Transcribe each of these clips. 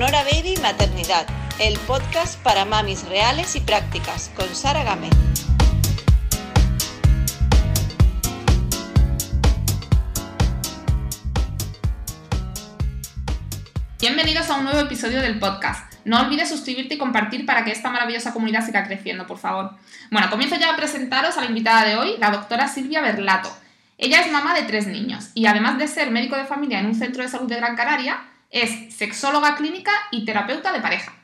Sonora Baby Maternidad, el podcast para mamis reales y prácticas, con Sara Gámez. Bienvenidos a un nuevo episodio del podcast. No olvides suscribirte y compartir para que esta maravillosa comunidad siga creciendo, por favor. Bueno, comienzo ya a presentaros a la invitada de hoy, la doctora Silvia Berlato. Ella es mamá de tres niños y además de ser médico de familia en un centro de salud de Gran Canaria, es sexóloga clínica y terapeuta de pareja.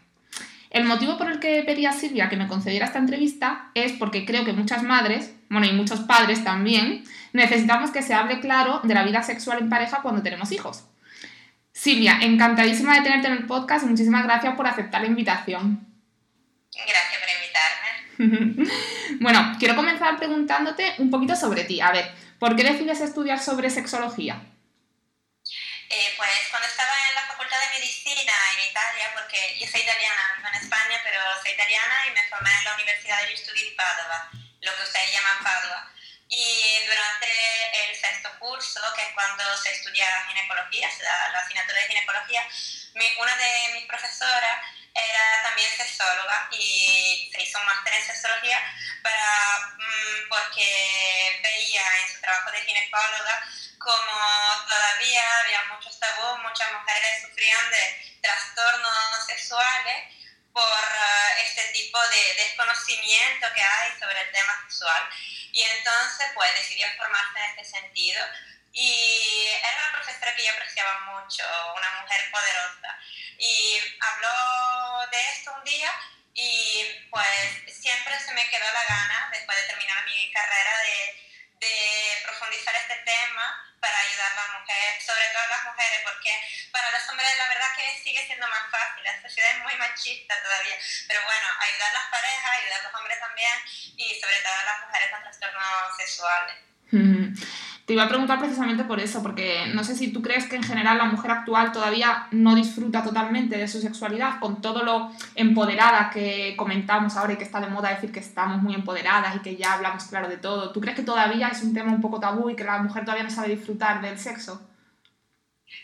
El motivo por el que pedí a Silvia que me concediera esta entrevista es porque creo que muchas madres, bueno, y muchos padres también, necesitamos que se hable claro de la vida sexual en pareja cuando tenemos hijos. Silvia, encantadísima de tenerte en el podcast y muchísimas gracias por aceptar la invitación. Gracias por invitarme. bueno, quiero comenzar preguntándote un poquito sobre ti. A ver, ¿Por qué decides estudiar sobre sexología? Eh, pues cuando estaba en Medicina en Italia, porque yo soy italiana, vivo en España, pero soy italiana y me formé en la Universidad de Studi di Padova, lo que ustedes llaman Padua. Y durante el sexto curso, que es cuando se estudia ginecología, se da la asignatura de ginecología, una de mis profesoras era también sexóloga y se hizo un máster en sexología para, mm, porque veía en su trabajo de ginecóloga como todavía había muchos tabús, muchas mujeres sufrían de trastornos sexuales por uh, este tipo de desconocimiento que hay sobre el tema sexual. Y entonces pues decidió formarse en este sentido y era una profesora que yo apreciaba mucho, una mujer poderosa. Y habló de esto un día y pues siempre se me quedó la gana, después de terminar mi carrera, de, de profundizar este tema para ayudar a las mujeres, sobre todo a las mujeres, porque para los hombres la verdad que sigue siendo más fácil, la sociedad es muy machista todavía, pero bueno, ayudar a las parejas, ayudar a los hombres también y sobre todo a las mujeres con trastornos sexuales. Te iba a preguntar precisamente por eso, porque no sé si tú crees que en general la mujer actual todavía no disfruta totalmente de su sexualidad, con todo lo empoderada que comentamos ahora y que está de moda decir que estamos muy empoderadas y que ya hablamos claro de todo. ¿Tú crees que todavía es un tema un poco tabú y que la mujer todavía no sabe disfrutar del sexo?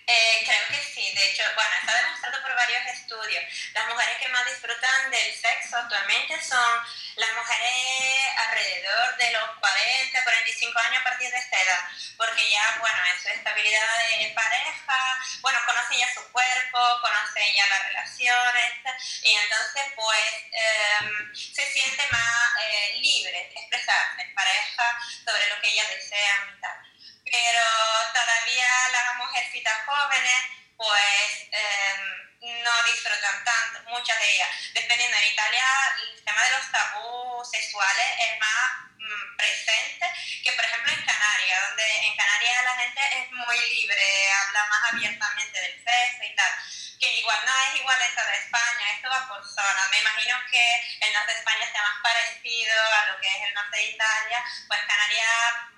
Eh, creo que sí, de hecho, bueno, está demostrado por varios estudios. Las mujeres que más disfrutan del sexo actualmente son las mujeres alrededor de los 40, 45 años a partir de esta edad, porque ya, bueno, en su estabilidad de pareja, bueno, conocen ya su cuerpo, conocen ya las relaciones, y entonces, pues, em, se siente más eh, libre de expresarse en pareja sobre lo que ellas desean y tal pero todavía las mujercitas jóvenes pues em, no disfrutan tanto, muchas de ellas. Dependiendo en Italia, el tema de los tabús sexuales es más mm, presente que por ejemplo en Canarias, donde en Canarias la gente es muy libre, habla más abiertamente del sexo y tal, que igual no es igual en toda España, esto va por zona. Me imagino que el norte de España sea más parecido a lo que es el norte de Italia, pues Canarias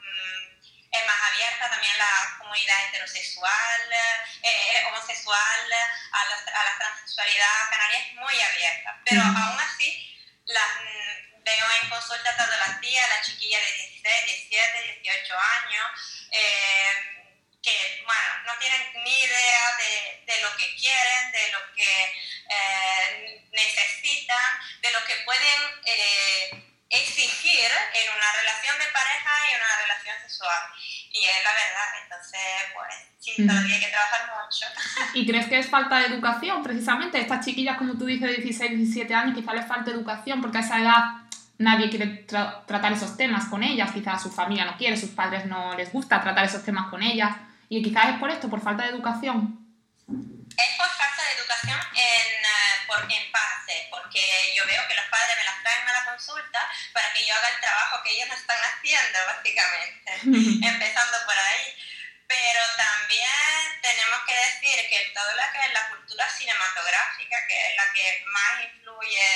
es más abierta también la comunidad heterosexual, eh, eh, homosexual, a la, a la, transexualidad canaria es muy abierta. Pero aún así, la, mm, veo en consulta todas las días, la chiquilla de 16, 17, 18 años, eh, que, bueno, no tienen ni idea de, de, lo que quieren, de lo que necesitan, de lo que pueden exigir en una relación de pareja y en una relación sexual. Y es la verdad, entonces, pues sí, todavía hay que trabajar mucho. ¿Y crees que es falta de educación, precisamente? Estas chiquillas, como tú dices, de 16, 17 años, quizás les falta educación porque a esa edad nadie quiere tratar esos temas con ellas, quizás su familia no quiere, sus padres no les gusta tratar esos temas con ellas. Y quizás es por esto, por falta de educación. Es por falta de educación en, uh, por, en parte, porque yo veo que los padres me las traen a la consulta para que yo haga el trabajo que ellos no están haciendo, básicamente, empezando por ahí. Pero también tenemos que decir que todo lo que es la cultura cinematográfica, que es la que más influye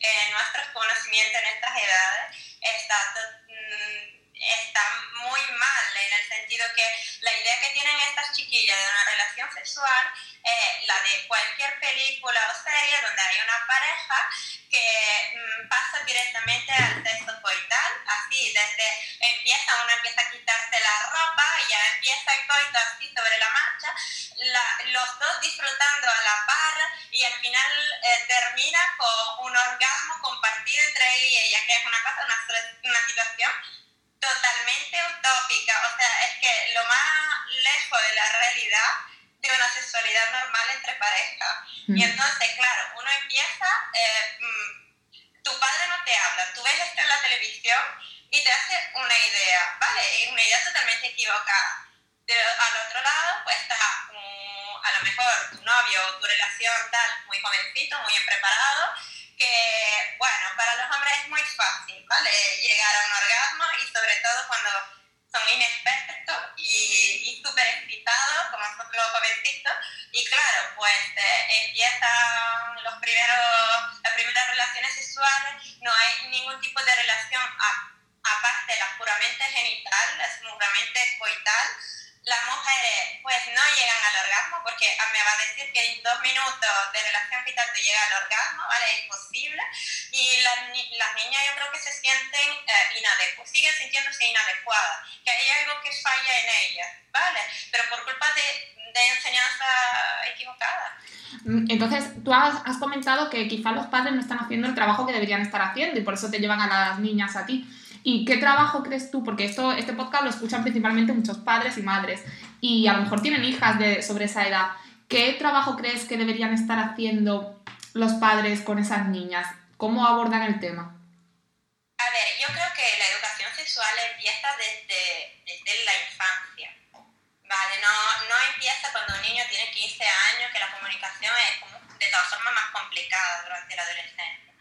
en nuestros conocimientos en estas edades, está está muy mal en el sentido que la idea que tienen estas chiquillas de una relación sexual es la de cualquier película o serie donde hay una pareja que mm, pasa directamente al sexo coital, así, desde empieza, uno empieza a quitarse la ropa y ya empieza el coito así sobre la marcha, los dos disfrutando a la par y al final eh, termina con un orgasmo compartido entre él y ella, que es una cosa, una, una situación utópica. O sea, es que lo más lejos de la realidad de una sexualidad normal entre parejas. Y mm. entonces, claro, uno empieza, eh, mm, tu padre no te habla, tú ves esto en la televisión y te hace una idea, ¿vale? Una idea totalmente equivocada. Pero al otro lado, pues está a lo mejor tu novio o tu relación tal, muy jovencito, muy preparado, que, bueno, para los hombres es muy fácil, ¿vale? Llegar a un orgasmo y sobre todo cuando son inexpertos y, y súper excitados, como son los jovencitos, y claro, pues eh, empiezan los primeros, las primeras relaciones sexuales, no hay ningún tipo de relación aparte de la puramente genital, la puramente coital, las mujeres pues no llegan al orgasmo porque me va a decir que en dos minutos de relación vital te llega al orgasmo, ¿vale? Es imposible. Y las, las niñas yo creo que se sienten eh, inadecuadas, siguen sintiéndose inadecuadas, que hay algo que falla en ellas, ¿vale? Pero por culpa de, de enseñanza equivocada. Mm, entonces, tú comentado que quizás los padres no están haciendo el trabajo que deberían estar haciendo y por eso te llevan a las niñas a ti. ¿Y qué trabajo crees tú? Porque esto, este podcast lo escuchan principalmente muchos padres y madres y a lo mejor tienen hijas de, sobre esa edad. ¿Qué trabajo crees que deberían estar haciendo los padres con esas niñas? ¿Cómo abordan el tema? A ver, yo creo que la educación sexual empieza desde, desde la infancia. Vale, no, no empieza cuando un niño tiene 15 años, que la comunicación es como de todas formas más complicada durante la adolescencia.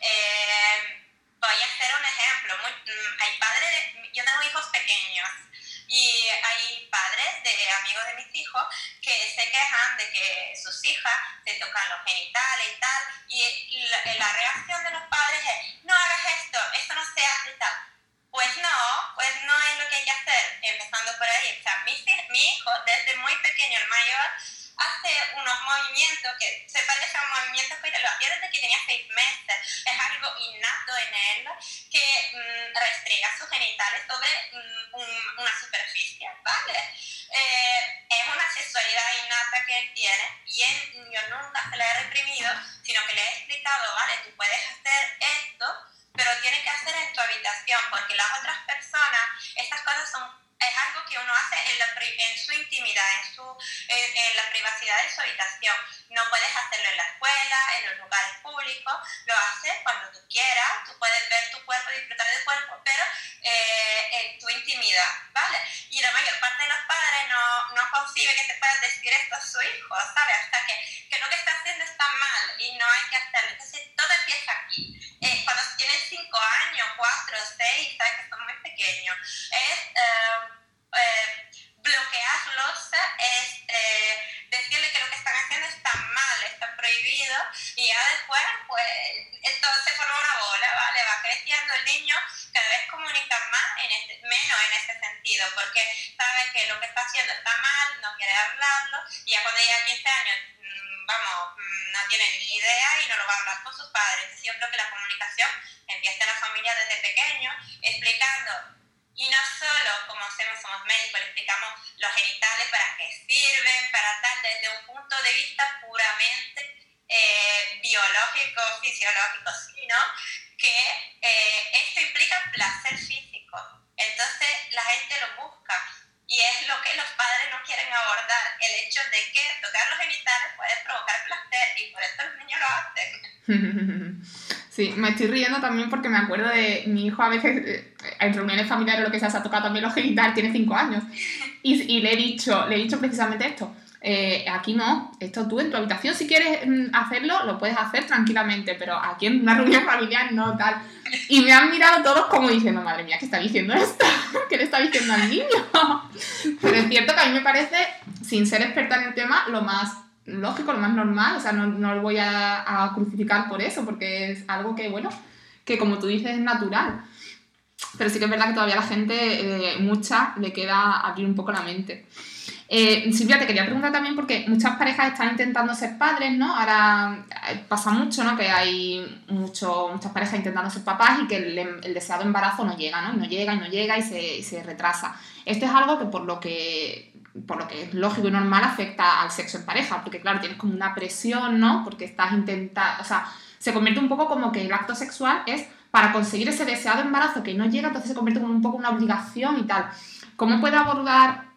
Eh, voy a hacer un ejemplo. Mm, hay padres, yo tengo hijos pequeños y hay padres de amigos de mis hijos que se quejan de que sus hijas se tocan los genitales y tal, y la, reacción de los padres es, no hagas esto, esto no se hace y tal. Pues no, pues no es lo que hay que hacer, empezando por ahí. O sea, mi, mi hijo, desde muy pequeño, el mayor, hace unos movimientos que se parecen a movimientos que lo hacía desde que tenía seis meses. Es algo innato en él que mm, restriega sus genitales sobre mm, una superficie, ¿vale? Eh, es una sexualidad innata que él tiene y él, yo nunca se la he reprimido, sino que le he explicado, ¿vale? Tú puedes hacer esto, pero tienes que hacer en tu habitación, porque las otras personas, estas cosas son es algo que uno hace en, la, en su intimidad, en, su, en, la privacidad de su habitación. No puedes hacerlo en la escuela, en los lugares públicos, lo haces cuando tú quieras, tú puedes ver tu cuerpo, disfrutar del cuerpo, pero eh, en tu intimidad, ¿vale? Y la mayor parte de los padres no, no concibe que se pueda decir esto a su hijo, ¿sabes? Hasta que, que lo que está haciendo está mal y no hay que hacerlo. Entonces todo empieza aquí. Eh, cuando tienen 5 años, 4, 6, ¿sabes? Que son muy pequeños, es... Eh, eh, bloquearlos es eh, decirle que lo que están haciendo está mal, está prohibido, y ya después, pues, entonces forma una bola, ¿vale? Va creciendo el niño, cada vez comunica más, en este, menos en ese sentido, porque sabe que lo que está haciendo está mal, no quiere hablarlo, y ya cuando llega a 15 años, mm, vamos, mm, no tiene ni idea y no lo va a hablar con sus padres. Yo que la comunicación empieza en la familia desde pequeño, explicando y no solo, como hacemos, somos médicos, le explicamos los genitales, para qué sirven, para tal, desde un punto de vista puramente eh, biológico, fisiológico, sino que eh, esto implica placer físico. Entonces la gente lo busca y es lo que los padres no quieren abordar, el hecho de que tocar los genitales puede provocar placer y por eso los niños lo hacen. Sí, me estoy riendo también porque me acuerdo de mi hijo a veces, eh, en reuniones familiares lo que sea, se ha tocado también los genitales, tiene 5 años. Y, y, le, he dicho, le he dicho precisamente esto. Eh, aquí no, esto tú en tu habitación si quieres mm, hacerlo, lo puedes hacer tranquilamente, pero aquí en una reunión familiar no tal. Y me han mirado todos como diciendo, madre mía, ¿qué está diciendo esto? ¿Qué le está diciendo al niño? Pero es cierto que a mí me parece, sin ser experta en el tema, lo más lógico, lo más normal, o sea, no, no lo voy a, a, crucificar por eso, porque es algo que, bueno, que como tú dices es natural. Pero sí que es verdad que todavía la gente, eh, mucha, le queda abrir un poco la mente. Eh, Silvia, te quería preguntar también porque muchas parejas están intentando ser padres, ¿no? Ahora eh, pasa mucho, ¿no? Que hay mucho, muchas parejas intentando ser papás y que el, el, deseado embarazo no llega, ¿no? Y no llega y no llega y se, y se retrasa. Esto es algo que por lo que por lo que es lógico y normal, afecta al sexo en pareja, porque claro, tienes como una presión, ¿no? Porque estás intentando, o sea, se convierte un poco como que el acto sexual es para conseguir ese deseado embarazo que no llega, entonces se convierte como un poco una obligación y tal. ¿Cómo puede abordar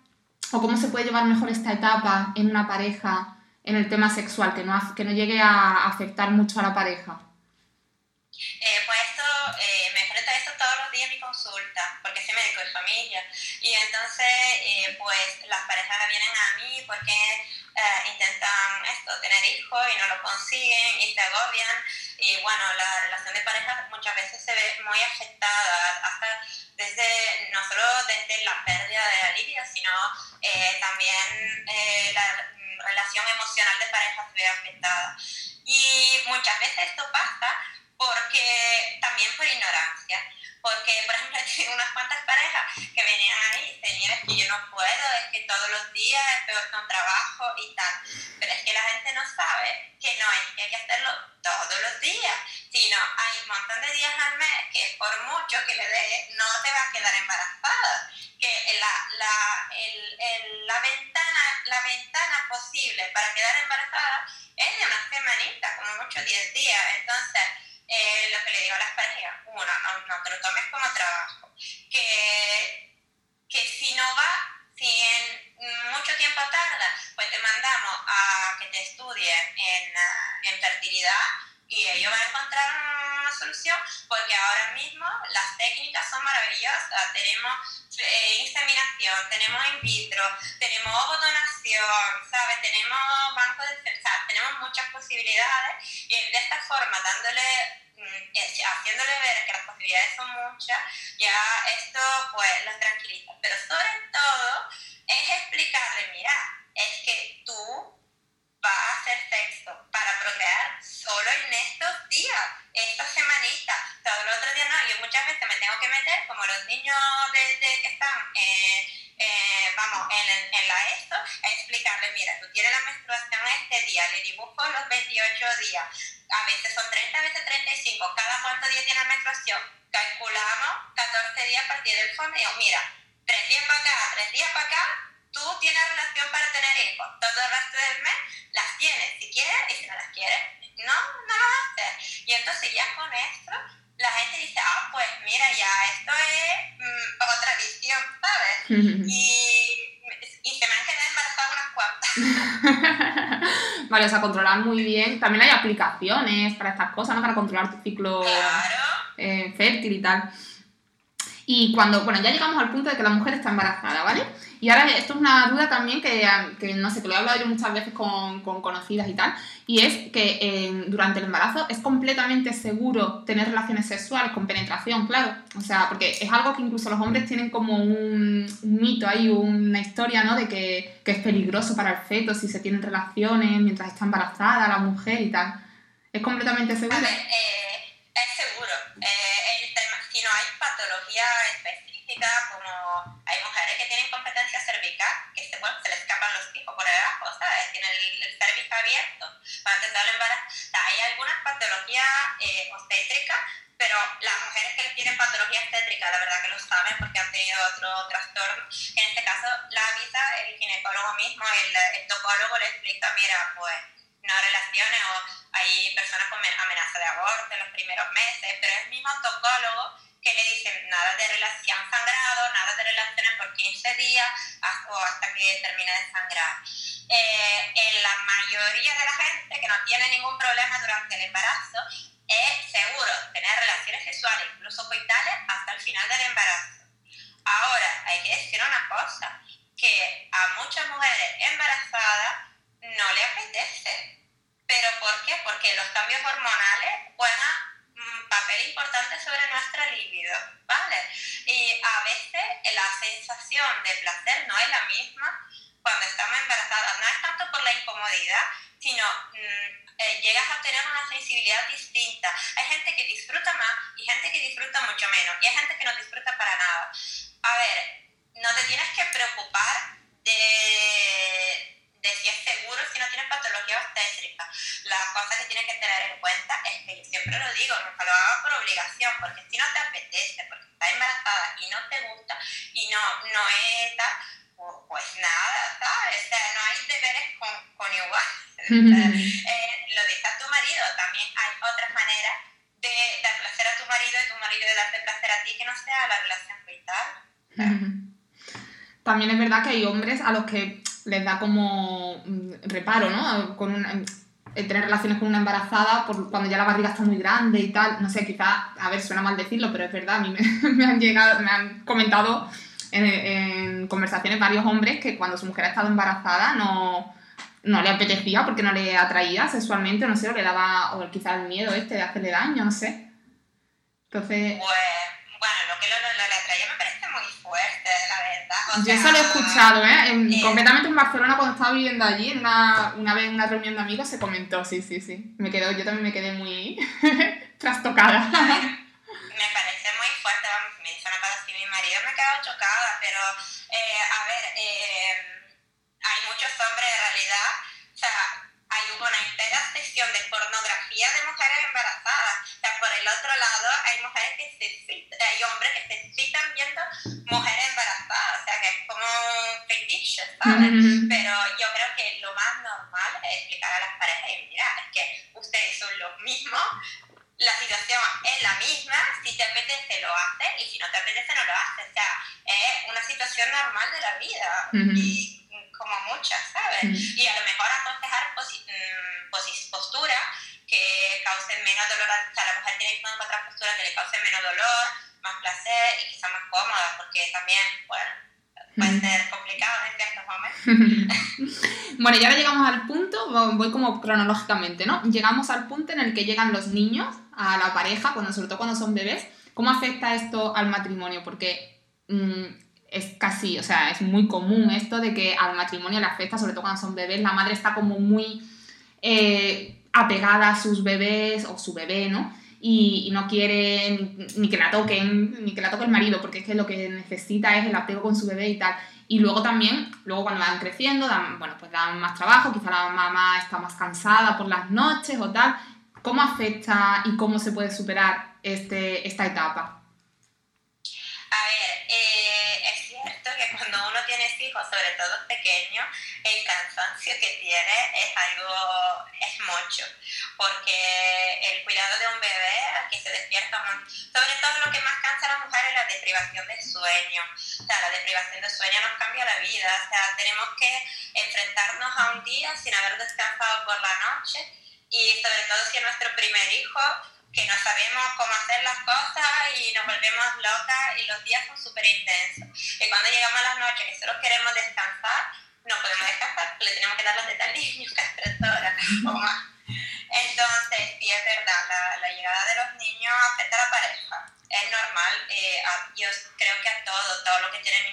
o cómo se puede llevar mejor esta etapa en una pareja en el tema sexual, que no, que no llegue a afectar mucho a la pareja? Eh, pues esto, eh, me enfrento a esto todos los días en mi consulta, porque soy médico de familia. Y entonces, eh, pues las parejas vienen a mí porque intentan esto, tener hijos y no lo consiguen y se agobian. Y bueno, la relación de pareja muchas veces se ve muy afectada, hasta desde, no solo desde la pérdida de la libido, sino también la relación emocional de pareja se ve afectada. Y muchas veces esto pasa porque también por ignorancia. Porque, por ejemplo, tengo unas cuantas parejas que venían ahí y dicen, mira, es que yo no puedo, es que todos los días es peor que un trabajo y tal. Pero es que la gente no sabe que no es que hay que hacerlo todos los días, sino hay un montón de días al mes que por mucho que le dé, no te va a quedar embarazada. Que la, la, el, el, la, ventana, la ventana posible para quedar embarazada es de una semanita, como mucho 10 días. Entonces, eh, lo que le digo a las parejas, uno, no, te lo tomes como trabajo, que, que si no va, si en mucho tiempo tarda, pues te mandamos a que te estudien en, ah, en fertilidad y ellos van a encontrar una solución porque ahora mismo las técnicas son maravillosas. Tenemos eh, inseminación, tenemos in vitro, tenemos ovodonación, ¿sabes? Tenemos banco de... O tenemos muchas posibilidades y de esta forma, dándole haciéndole ver que las posibilidades son muchas, ya esto pues los tranquiliza. Pero sobre todo es explicarle, mira, es que tú vas a hacer sexo para procrear solo en estos días, esta semanita, todo el otro día no. Yo muchas veces me tengo que meter, como los niños de, que están... Eh, eh, vamos, en, en, la esto, a explicarle, mira, tú tienes la menstruación este día, le dibujo los 28 días, a veces son 30, a veces 35, cada cuánto día tiene menstruación, calculamos 14 días a partir del digo, mira, 3 días para acá, 3 días para acá, tú tienes relación para tener hijos, todo el resto del mes las tienes, si quieres, y si no las quieres, no, no lo haces. Y entonces ya con esto, la gente dice, ah, pues mira, ya esto es mm, otra visión, ¿sabes? y, y se me han quedado embarazadas. vale, o sea, controlar muy bien. También hay aplicaciones para estas cosas, ¿no? Para controlar tu ciclo eh, fértil y tal. Y cuando, bueno, ya llegamos al punto de que la mujer está embarazada, ¿vale? Y ahora esto es una duda también que, que no sé, que lo he hablado yo muchas veces con, con conocidas y tal, y es que eh, durante el embarazo es completamente seguro tener relaciones sexuales con penetración, claro. O sea, porque es algo que incluso los hombres tienen como un, mito ahí, una historia, ¿no? De que, que, es peligroso para el feto si se tienen relaciones mientras está embarazada la mujer y tal. ¿Es completamente seguro? A ver, eh, es seguro. Eh, si no hay patología específica como bueno, se les escapan los hijos por debajo, ¿sabes? Tienen el, el cervix abierto para empezar el embarazo. hay algunas patologías eh, obstétricas, pero las mujeres que tienen patología obstétrica, la verdad que lo saben porque han tenido otro trastorno. En este caso, la avisa el ginecólogo mismo, el, el tocólogo le explica, mira, pues no relaciones o hay personas con amenaza de aborto en los primeros meses, pero es el mismo tocólogo que le dicen nada de relación sangrado, nada de relaciones por 15 días o hasta que termine de sangrar. Eh, en la mayoría de la gente que no tiene ningún problema durante el embarazo, es seguro tener relaciones sexuales, incluso coitales, hasta el final del embarazo. Ahora, hay que decir una cosa, que a muchas mujeres embarazadas no le apetece. ¿Pero por qué? Porque los cambios hormonales juegan un papel importante sobre nuestra libido, ¿vale? Y a veces la sensación de placer no es la misma cuando estamos embarazadas. No es tanto por la incomodidad, sino mm, eh, llegas a tener una sensibilidad distinta. Hay gente que disfruta más y gente que disfruta mucho menos. Y hay gente que no disfruta para nada. A ver, no te tienes que preocupar de de si es seguro si no tienes patología obstétrica. La cosa que tienes que tener en cuenta es que yo siempre lo digo, nunca lo hagas por obligación, porque si no te apetece, porque estás embarazada y no te gusta y no, no es tal, pues nada, ¿sabes? O sea, no hay deberes con, con igual. Eh, lo dice a tu marido, también hay otras maneras de dar placer a tu marido y tu marido de darte placer a ti que no sea la relación vital. También es verdad que hay hombres a los que les da como mm, reparo, ¿no? Con una, tener relaciones con una embarazada por cuando ya la barriga está muy grande y tal. No sé, quizás, a ver, suena mal decirlo, pero es verdad, a mí me, han llegado, me han comentado en, en, conversaciones varios hombres que cuando su mujer ha estado embarazada no, no le apetecía porque no le atraía sexualmente, no sé, o le daba, o quizás el miedo este de hacerle daño, no sé. Entonces... Pues, bueno, lo que no, no le atraía me parece muy fuerte, la verdad. yo eso lo he escuchado, ¿eh? En, Concretamente en Barcelona, cuando estaba viviendo allí, una, una vez en una reunión de amigos se comentó, sí, sí, sí. Me quedó, yo también me quedé muy trastocada. me parece muy fuerte, vamos, me hizo una cosa así mi marido, me he quedado chocada, pero, eh, a ver, eh, hay muchos hombres en realidad, o sea, hay una entera sección de pornografía de mujeres embarazadas. O sea, por el otro lado, hay mujeres que se hay hombres que se citan viendo mujeres embarazadas. O sea, que es como un fetiche, ¿sabes? Pero yo creo que lo más normal es explicar a las parejas mira, es que ustedes son los mismos, la situación es la misma, si te apetece lo haces y si no te apetece no lo haces. O sea, es una situación normal de la vida. Y ¿sabes? Y a lo mejor aconsejar posi mm, posturas que causen menos dolor, o sea, la mujer tiene que encontrar posturas que le causen menos dolor, más placer y quizá más cómoda, porque también, bueno, puede ser complicado en ciertos momentos. bueno, y ahora llegamos al punto, voy como cronológicamente, ¿no? Llegamos al punto en el que llegan los niños a la pareja, cuando, sobre todo cuando son bebés. ¿Cómo afecta esto al matrimonio? Porque mmm, es casi, o sea, es muy común esto de que al matrimonio le afecta, sobre todo cuando son bebés, la madre está como muy eh, apegada a sus bebés o su bebé, ¿no? Y, no quiere ni, que la toquen, ni que la toque el marido, porque es que lo que necesita es el apego con su bebé y tal. Y luego también, luego cuando van creciendo, dan, bueno, pues dan más trabajo, quizá la mamá está más cansada por las noches o tal. ¿Cómo afecta y cómo se puede superar este, esta etapa? A ver, eh, es que cuando uno tiene hijos, sobre todo pequeños, el cansancio que tiene es algo, es mucho, porque el cuidado de un bebé que se despierta, sobre todo lo que más cansa a la mujer es la deprivación de sueño, o sea, la deprivación de sueño nos cambia la vida, o sea, tenemos que enfrentarnos a un día sin haber descansado por la noche y sobre todo si es nuestro primer hijo, que no sabemos cómo hacer las cosas y nos volvemos locas y los días son súper intensos. Y cuando llegamos a las noches que solo queremos descansar, no podemos descansar, le tenemos que dar las niño cada tres horas o más. Entonces, sí es verdad, la, la, llegada de los niños afecta a la pareja. Es normal, eh, yo creo que a todo, todo lo que tiene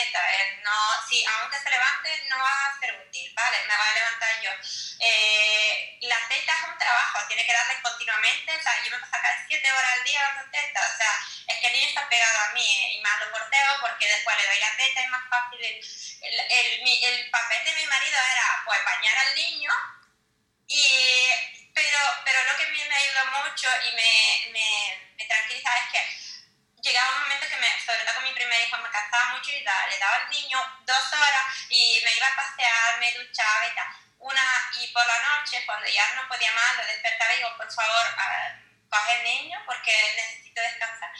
la teta. ¿eh? No, si aunque se levante, no va a ser útil, ¿vale? Me voy a levantar yo. Eh, la teta es un trabajo, tiene que darle continuamente. O sea, yo me puedo sacar siete horas al día dando teta. O sea, es que el niño está pegado a mí ¿eh? y más lo porteo porque después le doy la teta, es más fácil. El, el, el, papel de mi marido era, pues, bañar al niño y pero, pero lo que a mí me ayudó mucho y me, me, me tranquiliza es que llegaba un momento que, me, sobre todo con mi primer hijo, me cansaba mucho y le daba al niño dos horas y me iba a pasear, me duchaba y tal. Una, y por la noche, cuando ya no podía más, lo despertaba y digo, por favor, coge el niño porque necesito descansar.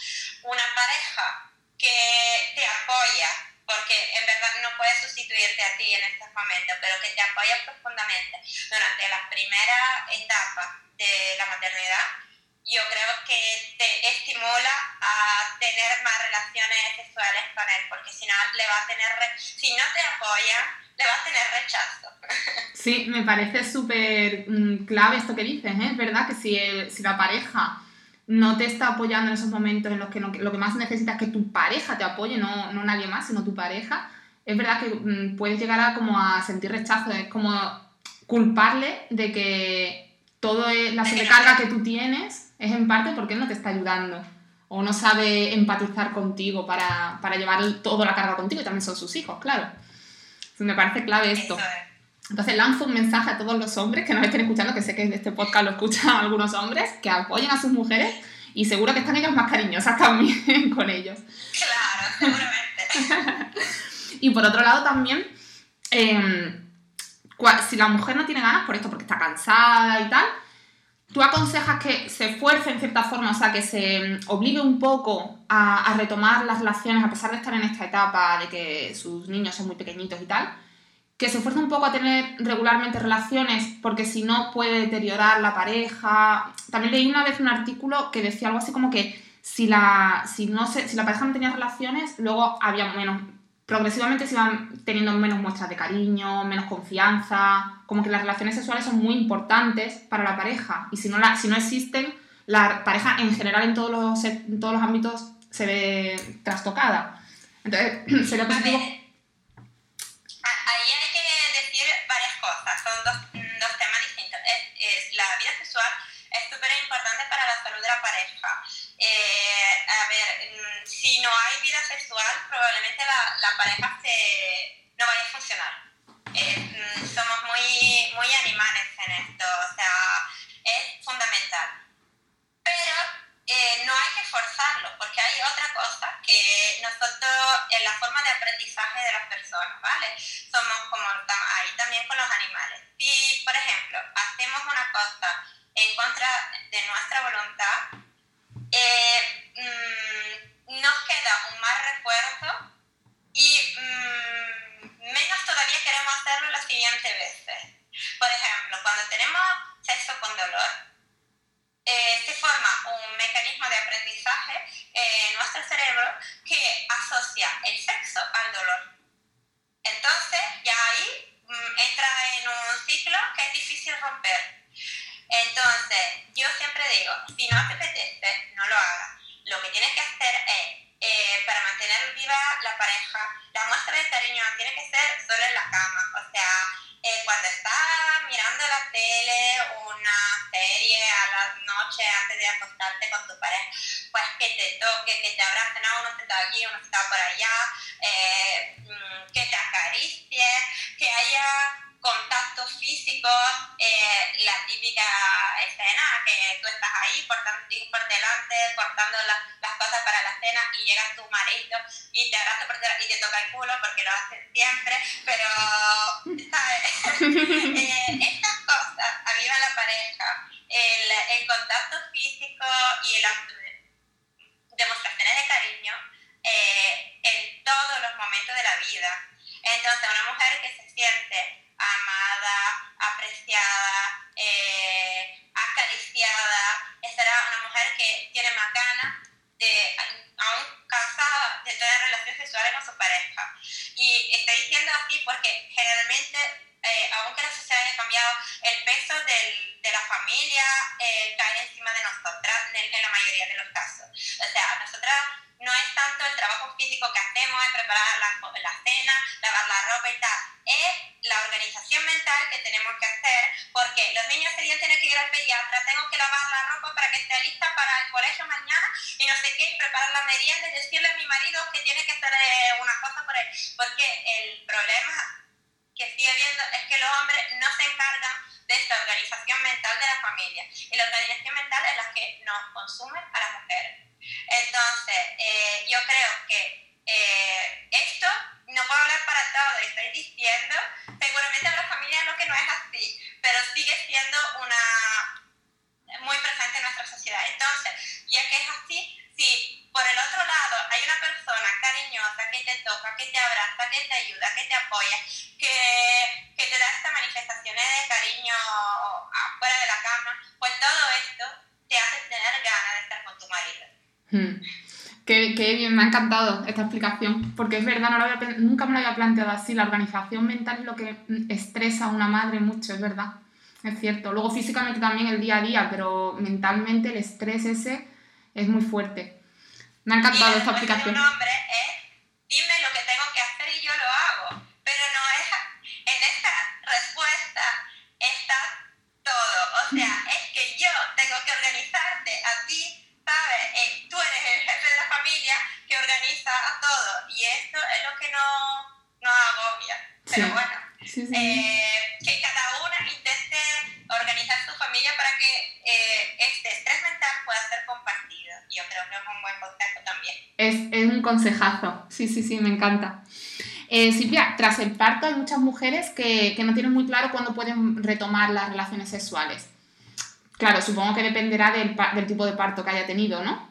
Una pareja que te apoya, porque en verdad no puede sustituirte a ti en estos momentos, pero que te apoya profundamente durante las primeras etapas de la maternidad, yo creo que te estimula a tener más relaciones sexuales con él, porque si no, le va a tener, si no te apoya, le va a tener rechazo. Sí, me parece súper mm, clave esto que dices, ¿eh? es verdad que si, si la pareja no te está apoyando en esos momentos en los que lo que más necesitas es que tu pareja te apoye, no, no nadie más, sino tu pareja, es verdad que mm, puedes llegar a como a sentir rechazo, es como culparle de que toda la sobrecarga que tú tienes es en parte porque él no te está ayudando o no sabe empatizar contigo para, para llevar toda la carga contigo y también son sus hijos, claro. me parece clave esto. Entonces lanzo un mensaje a todos los hombres que nos estén escuchando, que sé que este podcast lo escuchan algunos hombres, que apoyen a sus mujeres y seguro que están ellas más cariñosas también con ellos. Claro, seguramente. y por otro lado también, em, si la mujer no tiene ganas por esto, porque está cansada y tal, ¿Tú aconsejas que se esfuerce en cierta forma, o sea, que se mm, obligue un poco a, retomar las relaciones, a pesar de estar en esta etapa de que sus niños son muy pequeñitos y tal? Que se esfuerce un poco a tener regularmente relaciones, porque si no puede deteriorar la pareja. También leí una vez un artículo que decía algo así como que si la, si no si la pareja no tenía relaciones, luego había menos, progresivamente se iban teniendo menos muestras de cariño, menos confianza, como que las relaciones sexuales son muy importantes para la pareja y si no, la, si no existen, la pareja en general en todos los, en todos los ámbitos se ve trastocada. Entonces, sería positivo... Ahí hay que decir varias cosas, son dos, dos temas distintos. Es, la vida sexual es súper importante para la salud de la pareja. Eh, a ver, mm, si no hay vida sexual, probablemente la, la pareja se, no vaya a funcionar. Eh, mm, somos muy, muy animales en esto, o sea, es fundamental. Pero eh, no hay que forzarlo, porque hay otra cosa que nosotros, en la forma de aprendizaje de las personas, ¿vale? Somos como ahí también con los animales. Si, por ejemplo, hacemos una cosa en contra de nuestra voluntad, eh, mm, nos queda un mal recuerdo y mm, menos todavía queremos hacerlo las siguientes veces. Por ejemplo, cuando tenemos sexo con dolor, eh, se forma un mecanismo de aprendizaje en nuestro cerebro la cena, lavar la ropa y tal, es la organización mental que tenemos que hacer, porque los niños ese día tienen que ir al pediatra, tengo que lavar la ropa para que esté lista para el colegio mañana y no sé qué, y preparar la merienda y decirle a mi marido que tiene que hacer eh, una cosa por él, porque el problema que sigue viendo es que los hombres no se encargan de esta organización mental de la familia, y la organización mental es la que nos consume a las mujeres. Entonces, eh, yo creo que eh, esto no puedo hablar para todo, estoy diciendo, seguramente habrá familias en lo que no es así, pero sigue siendo una muy presente en nuestra sociedad. Entonces, ya que es así, si por el otro lado hay una persona cariñosa que te toca, que te abraza, que te ayuda, que te apoya, que, que te da estas manifestaciones de cariño afuera de la cama, pues todo esto te hace tener ganas de estar con tu marido. Hmm. Qué, bien, me ha encantado esta explicación, porque es verdad, no nunca me lo había planteado así. La organización mental es lo que estresa a una madre mucho, es verdad, es cierto. Luego físicamente también el día a día, pero mentalmente el estrés ese es muy fuerte. Me ha encantado esta explicación. Consejazo, sí, sí, sí, me encanta. Silvia, tras el parto hay muchas mujeres que, que no tienen muy claro cuándo pueden retomar las relaciones sexuales. Claro, supongo que dependerá del tipo de parto que haya tenido, ¿no?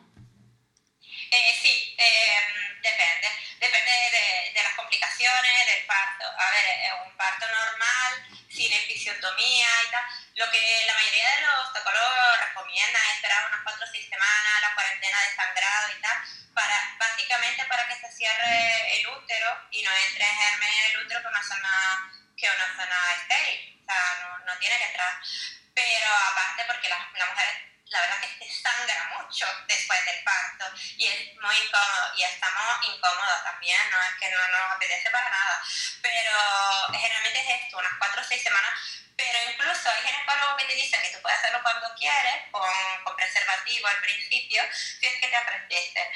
Cierre el útero y no entre germen en el útero que una zona, que una zona estéril. O sea, no, no tiene que entrar pero aparte porque la, la mujer la verdad que se sangra mucho después del parto y es muy incómodo y estamos incómodos también, no es que no nos apetece para nada, pero generalmente es esto, unas cuatro o seis semanas, pero incluso hay ginecólogos que te dicen que tú puedes hacerlo cuando quieres, con, con preservativo al principio, si es que te apetece.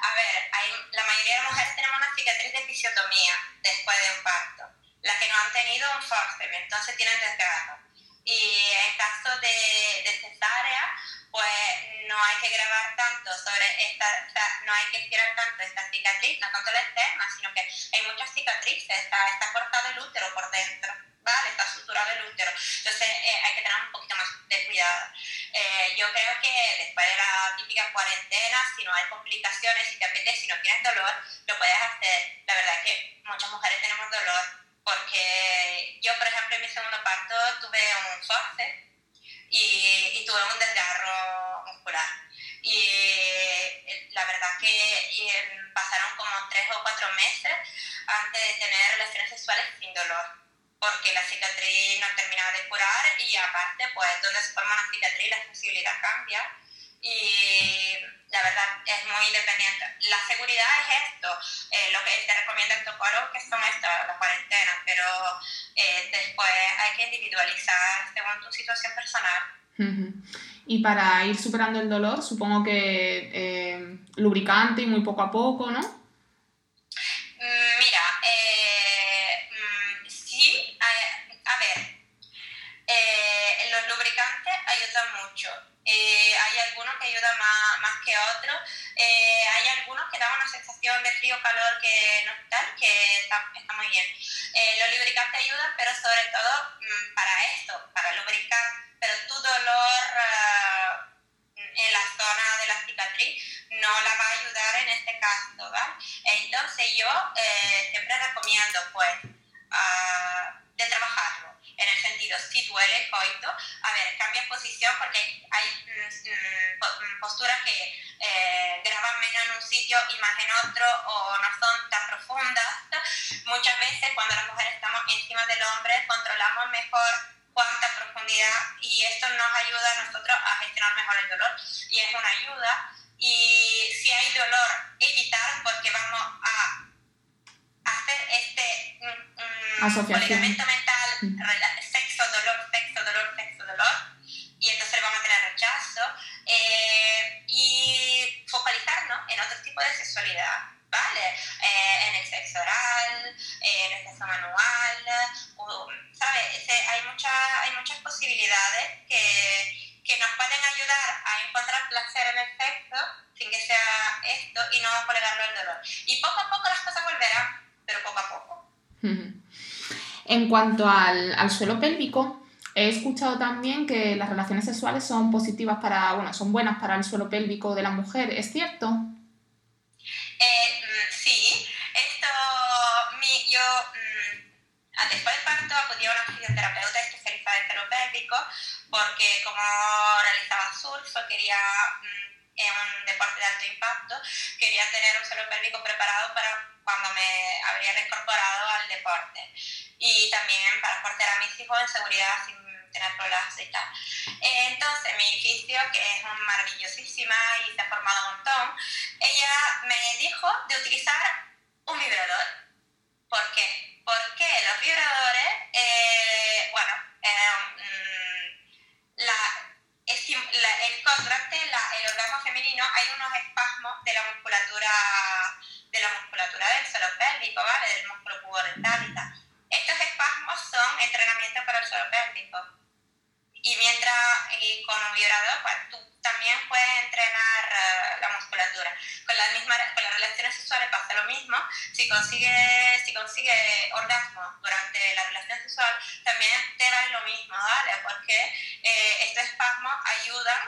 A ver, hay, la mayoría de mujeres tenemos una cicatriz de fisiotomía después de un parto, las que no han tenido un forceps, entonces tienen desgarro. Y en caso de, de cesárea, pues no hay que grabar tanto sobre esta, o sea, no hay que estirar tanto esta cicatriz, no tanto la externa, sino que hay muchas cicatrices, está, está cortado el útero por dentro, ¿vale? Está suturado el útero. Entonces eh, hay que tener un poquito más de cuidado. Eh, yo creo que después de la típica cuarentena, si no hay complicaciones, si te apetece, si no tienes dolor, lo puedes hacer. La verdad es que muchas mujeres tenemos dolor porque yo, por ejemplo, en mi segundo parto tuve un force y, y tuve un desgarro muscular. Y eh, la verdad que pasaron como tres o cuatro meses antes de tener relaciones sexuales sin dolor, porque la cicatriz no terminaba de curar y aparte, pues donde se forma una cicatriz la sensibilidad cambia y la verdad es muy independiente. La seguridad es esto, eh, lo que te recomienda el protocolo, que son estas, las cuarentenas, pero eh, después hay que individualizar según tu situación personal. Y para ir superando el dolor, supongo que eh, lubricante y muy poco a poco, ¿no? Mm, mira, mm, sí, a, ver, los lubricantes ayudan mucho eh, hay algunos que ayudan más, más que otros, eh, hay algunos que dan una sensación de frío-calor que no tal, que está, está muy bien. Eh, los lubricantes ayudan, pero sobre todo mm, para esto, para lubricar, pero tu dolor en la zona de la cicatriz no la va a ayudar en este caso, ¿vale? Entonces yo siempre recomiendo, pues, uh, de trabajarlo en el sentido, si duele coito, a ver, cambia posición porque hay mm, mm posturas que eh, graban menos en un sitio y más en otro o no son tan profundas. Muchas veces cuando las mujeres estamos encima del hombre controlamos mejor cuánta profundidad y esto nos ayuda a nosotros a gestionar mejor el dolor y es una ayuda. Y si hay dolor, evitar porque vamos a hacer este mm, mm Asociación relaciones. En cuanto al, al suelo pélvico, he escuchado también que las relaciones sexuales son positivas para, bueno, son buenas para el suelo pélvico de la mujer, ¿es cierto? Eh, mm, sí, esto, yo mm, después del parto acudí a una fisioterapeuta especializada en suelo pélvico porque como realizaba surf quería mm, en deporte de alto impacto, quería tener un suelo pélvico preparado para cuando me habría reincorporado al deporte y también para portar a mis hijos en seguridad sin tener problemas y tal. Entonces, mi fisio, que es maravillosísima y se ha formado un montón, ella me dijo de utilizar un vibrador. ¿Por qué? Porque los vibradores, eh, bueno, eh, mm, la, es, la, en contraste, la, el orgasmo femenino hay unos espasmos de la musculatura de la musculatura del suelo pélvico, ¿vale? Del músculo pubodental y tal. Estos espasmos son entrenamiento para el suelo pélvico. Y mientras, y con un vibrador, pues tú también puedes entrenar uh, la musculatura. Con, la misma, con las relaciones sexuales pasa lo mismo. Si consigues si consigue orgasmo durante la relación sexual, también te da lo mismo ayudan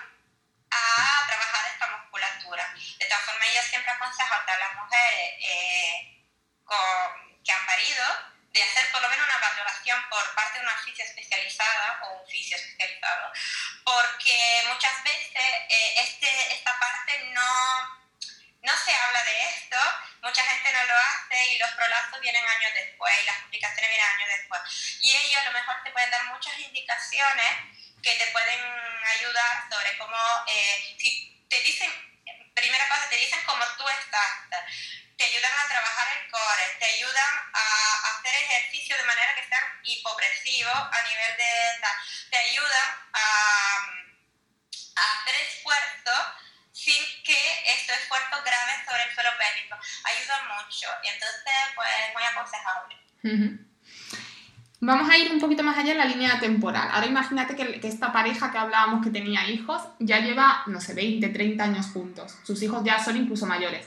imagínate que, esta pareja que hablábamos que tenía hijos ya lleva, no sé, 20, 30 años juntos. Sus hijos ya son incluso mayores.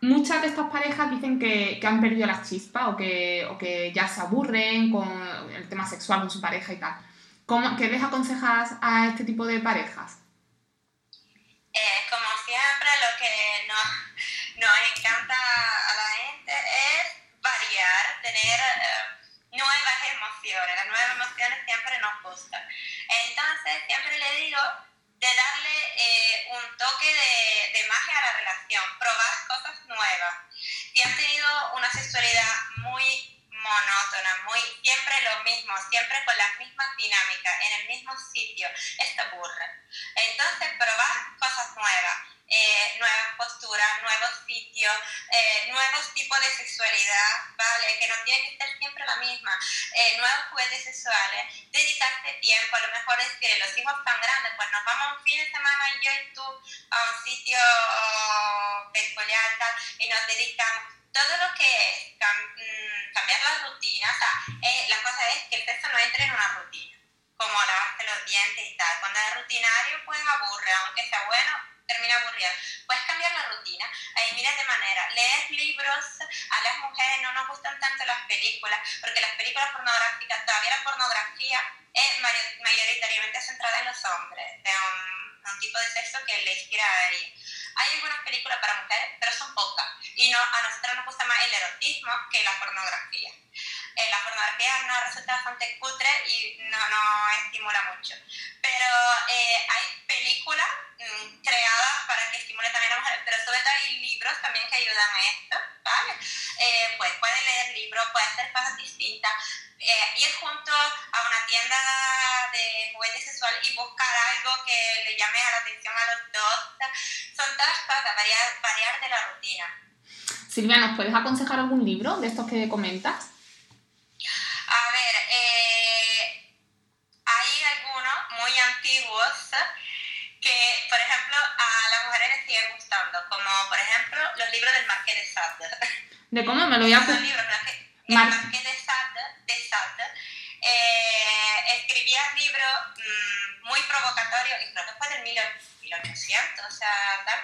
Muchas de estas parejas dicen que, han perdido la chispa o que, o que, ya se aburren con el tema sexual con su pareja y tal. ¿Qué les aconsejas a este tipo de parejas? Eh, como siempre, lo que nos, nos encanta juntos a una tienda de juguete sexual y buscar algo que le llame a la atención a los dos. Son todas cosas, variar, variar de la rutina. Silvia, ¿nos puedes aconsejar algún libro de estos que comentas? A ver, eh, hay algunos muy antiguos que, por ejemplo, a las mujeres les siguen gustando, como por ejemplo los libros del Marqués de Sade. ¿De cómo me lo voy a Son libros. El Marqués de Sade, de Sade eh, escribía libros mm, muy provocatorios, y creo que fue del 1800, o sea, tal.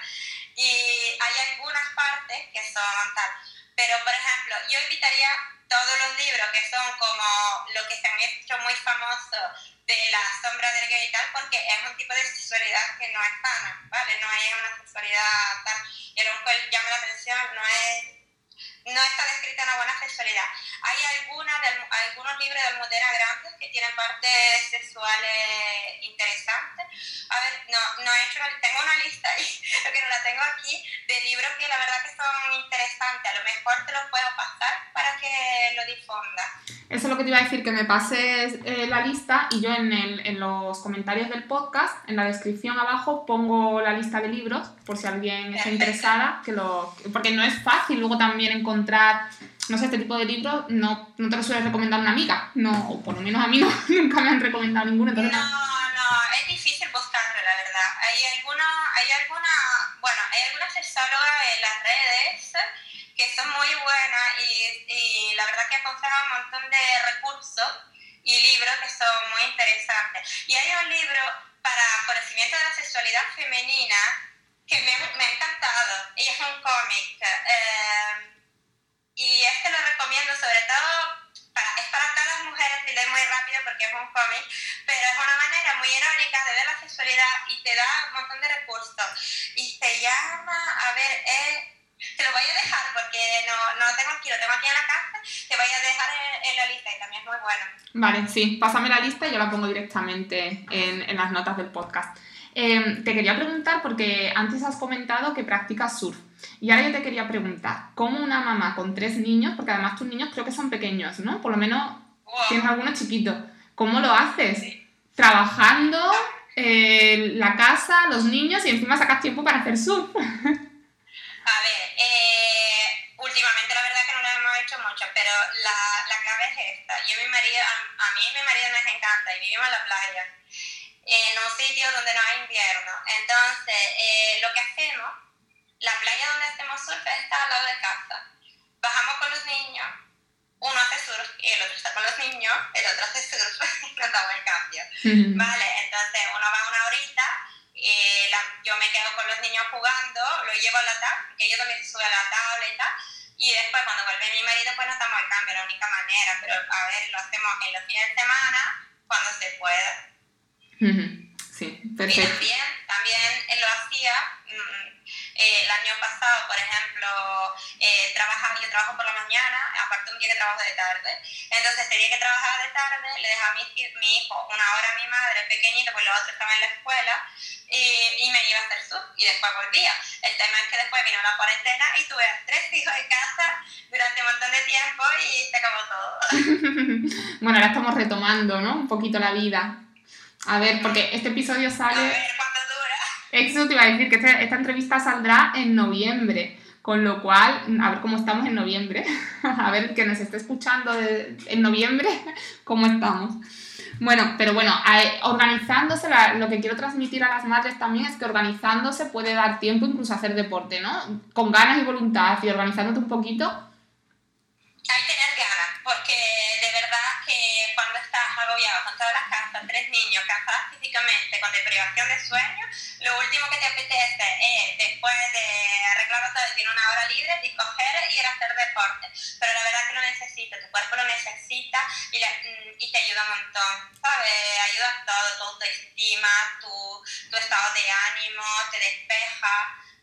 Y hay algunas partes que son tal. Pero, por ejemplo, yo evitaría todos los libros que son como lo que se han hecho muy famosos de la sombra del gay y tal, porque es un tipo de sexualidad que no es sana, ¿vale? No es una sexualidad tan... Y a lo mejor llama la atención, no es no está descrita una buena sexualidad. Hay algunas de, algunos libros de Almudena Grandes que tienen partes sexuales interesantes. A ver, no, no he hecho tengo una lista lo que no la tengo aquí de libros que la verdad que son interesantes. A lo mejor te los puedo pasar para que lo difundas. Eso es lo que te iba a decir, que me pases eh, la lista y yo en, el- en los comentarios del podcast, en la descripción abajo, pongo la lista de libros, por si alguien está interesada, que lo, porque no es fácil luego también encontrar, no sé, este tipo de libros, no, no te lo suele recomendar una amiga, no, o por lo menos a mí no, nunca me han recomendado ninguno, entonces No, no, es difícil buscarlo, la verdad. Hay alguna, hay alguna, bueno, hay algunas sexólogas en las redes que son muy buenas y, y la verdad que aconsejan un montón de recursos y libros que son muy interesantes. Y hay un libro para conocimiento de la sexualidad femenina que me, me ha encantado. Y es un cómic. eh, y este lo recomiendo sobre todo, para, es para todas las mujeres, y muy rápido porque es un cómic, pero es una manera muy irónica de ver la sexualidad y te da un montón de recursos. Y se llama, a ver, eh, te lo voy a dejar porque no, no lo tengo aquí, lo tengo aquí en la casa, te voy a dejar en, en la lista y también es muy bueno. Vale, sí, pásame la lista y yo la pongo directamente en, en las notas del podcast. Eh, te quería preguntar, porque antes has comentado que practicas surf. Y ahora yo te quería preguntar, ¿cómo una mamá con tres niños, porque además tus niños creo que son pequeños, ¿no? Por lo menos Wow. tienes algunos chiquitos, ¿cómo lo haces? Sí. Trabajando, eh, la casa, los niños y encima sacas tiempo para hacer surf. A ver, eh, últimamente la verdad que no lo hemos hecho mucho, pero la, la clave es esta. Yo y mi marido, a, a mí y mi marido nos encanta y vivimos en la playa, en un sitio donde no hay invierno. Entonces, eh, lo que hacemos, la playa donde hacemos surf está al lado de casa. Bajamos con los niños, uno hace surf y el otro está con los niños, el otro hace surf y nos damos el cambio. Vale, entonces uno va una horita, eh, la- yo me quedo con los niños jugando, lo llevo a la tabla, que ellos también se suben a la tabla y tal, y después cuando vuelve mi marido pues nos damos el cambio, la única manera, pero a ver, lo hacemos en los fines de semana, cuando se pueda. Sí, Y perfecto. también, también eh, lo hacía mm, eh, el año pasado, por ejemplo, eh, trabajaba, yo trabajo por la mañana, aparte un día que trabajo de tarde. Entonces, ese día que trabajaba de tarde, le dejaba a mi, mi hijo una hora a mi madre, pequeñito, pues los otros estaban en la escuela, y, y me iba a hacer surf, y después volvía. El tema es que después vino la cuarentena y tuve a tres hijos en casa durante un montón de tiempo y se acabó todo. bueno, ahora estamos retomando, ¿no? Un poquito la vida. A ver, porque este episodio A sale... ver cuánto dura. Eso te iba a decir, que esta entrevista saldrá en noviembre, con lo cual, a ver cómo estamos en noviembre, a ver que nos esté escuchando en noviembre, cómo estamos. Bueno, pero bueno, organizándose, lo que quiero transmitir a las madres también es que organizándose puede dar tiempo incluso a hacer deporte, ¿no? Con ganas y voluntad y organizándote un poquito. Hay que tener ganas, porque de verdad estás agobiado con todas las casas, tres niños, cansadas físicamente, con deprivación de sueño, lo último que te apetece es, después de arreglarlo todo y tiene una hora libre, de coger y ir a hacer deporte. Pero la verdad que lo necesita, tu cuerpo lo necesita y, la- mm, y te ayuda un montón, ¿sabes? Ayuda a todo, tu autoestima, tu, tu estado de ánimo, te despeja.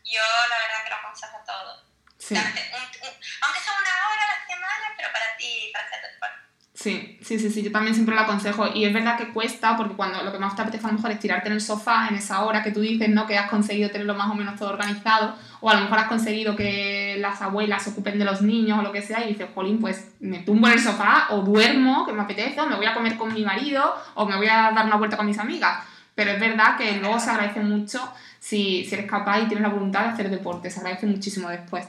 Yo la verdad que lo aconsejo todo. Sí, un- un- aunque sea una hora a la semana, pero para ti, para hacer deporte. Sí, sí, sí, sí, yo también siempre lo aconsejo y es verdad que cuesta porque cuando lo que más te apetece a lo mejor es tirarte en el sofá en esa hora que tú dices, ¿no? Que has conseguido tenerlo más o menos todo organizado o a lo mejor has conseguido que las abuelas se ocupen de los niños o lo que sea y dices, jolín, pues me tumbo en el sofá o duermo, que me apetece, o me voy a comer con mi marido o me voy a dar una vuelta con mis amigas. Pero es verdad que luego se agradece mucho si, si eres capaz y tienes la voluntad de hacer deporte, se agradece muchísimo después.